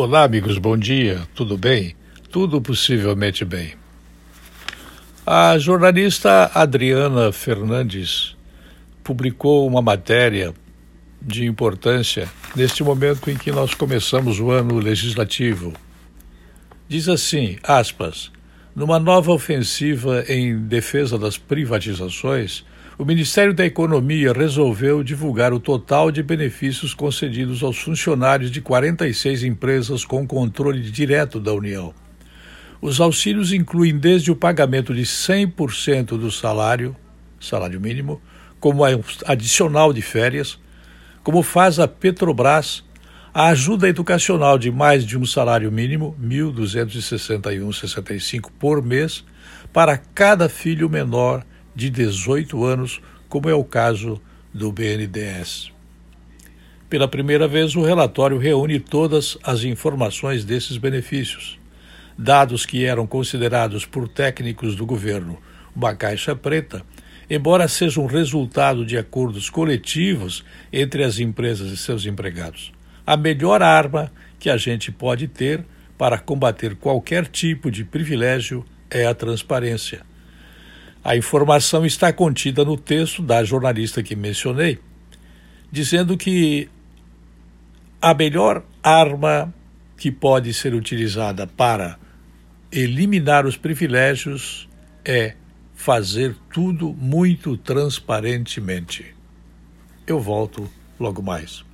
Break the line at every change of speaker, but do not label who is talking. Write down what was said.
Olá, amigos, bom dia. Tudo bem? Tudo possivelmente bem. A jornalista Adriana Fernandes publicou uma matéria de importância neste momento em que nós começamos o ano legislativo. Diz assim, aspas, numa nova ofensiva em defesa das privatizações, o Ministério da Economia resolveu divulgar o total de benefícios concedidos aos funcionários de 46 empresas com controle direto da União. Os auxílios incluem desde o pagamento de 100% do salário, salário mínimo, como adicional de férias, como faz a Petrobras, a ajuda educacional de mais de um salário mínimo, R$ 1.261,65 por mês, para cada filho menor de 18 anos, como é o caso do BNDES. Pela primeira vez, o relatório reúne todas as informações desses benefícios. Dados que eram considerados por técnicos do governo uma caixa preta, embora sejam resultado de acordos coletivos entre as empresas e seus empregados. A melhor arma que a gente pode ter para combater qualquer tipo de privilégio é a transparência. A informação está contida no texto da jornalista que mencionei, dizendo que a melhor arma que pode ser utilizada para eliminar os privilégios é fazer tudo muito transparentemente. Eu volto logo mais.